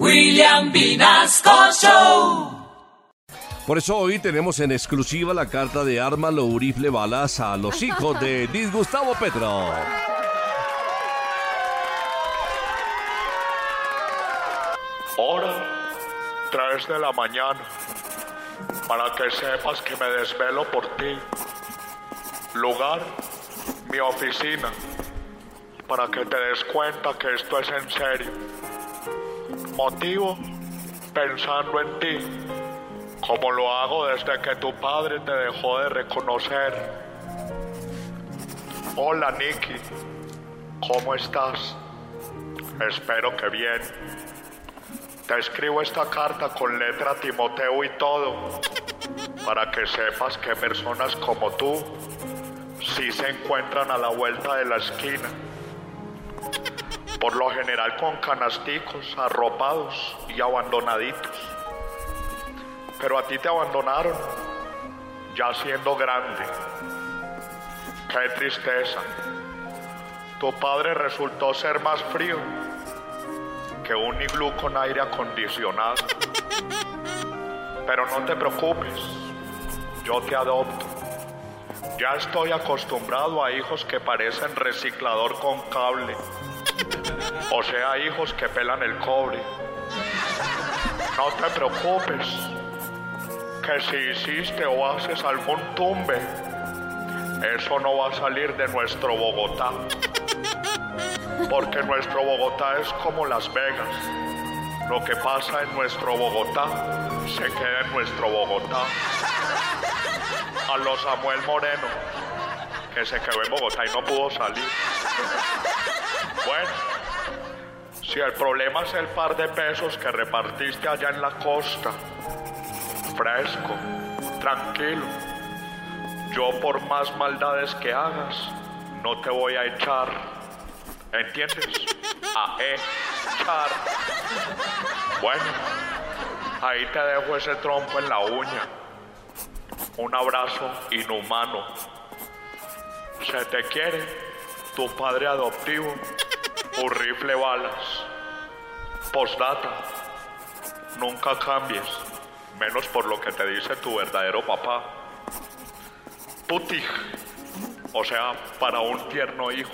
William Vinasco Show. Por eso hoy tenemos en exclusiva la carta de arma Lourifle Balas a los hijos de Disgustavo Petro. Hora 3 de la mañana. Para que sepas que me desvelo por ti. Lugar, mi oficina. Para que te des cuenta que esto es en serio. Motivo, pensando en ti. Como lo hago desde que tu padre te dejó de reconocer. Hola Nicky, ¿cómo estás? Espero que bien. Te escribo esta carta con letra Timoteo y todo, para que sepas que personas como tú sí se encuentran a la vuelta de la esquina. Por lo general con canasticos, arropados y abandonaditos. Pero a ti te abandonaron, ya siendo grande. Qué tristeza. Tu padre resultó ser más frío que un iglú con aire acondicionado. Pero no te preocupes, yo te adopto. Ya estoy acostumbrado a hijos que parecen reciclador con cable. O sea, hijos que pelan el cobre. No te preocupes, que si hiciste o haces algún tumbe, eso no va a salir de nuestro Bogotá porque nuestro Bogotá es como Las Vegas. Lo que pasa en nuestro Bogotá se queda en nuestro Bogotá. A los Samuel Moreno, que se quedó en Bogotá y no pudo salir. Bueno, si el problema es el par de pesos que repartiste allá en la costa, fresco, tranquilo, yo por más maldades que hagas, no te voy a echar ¿Entiendes? A echar. Bueno, ahí te dejo ese trompo en la uña. Un abrazo inhumano. Se te quiere tu padre adoptivo, un rifle balas. Postdata, nunca cambies, menos por lo que te dice tu verdadero papá. Putij, o sea, para un tierno hijo.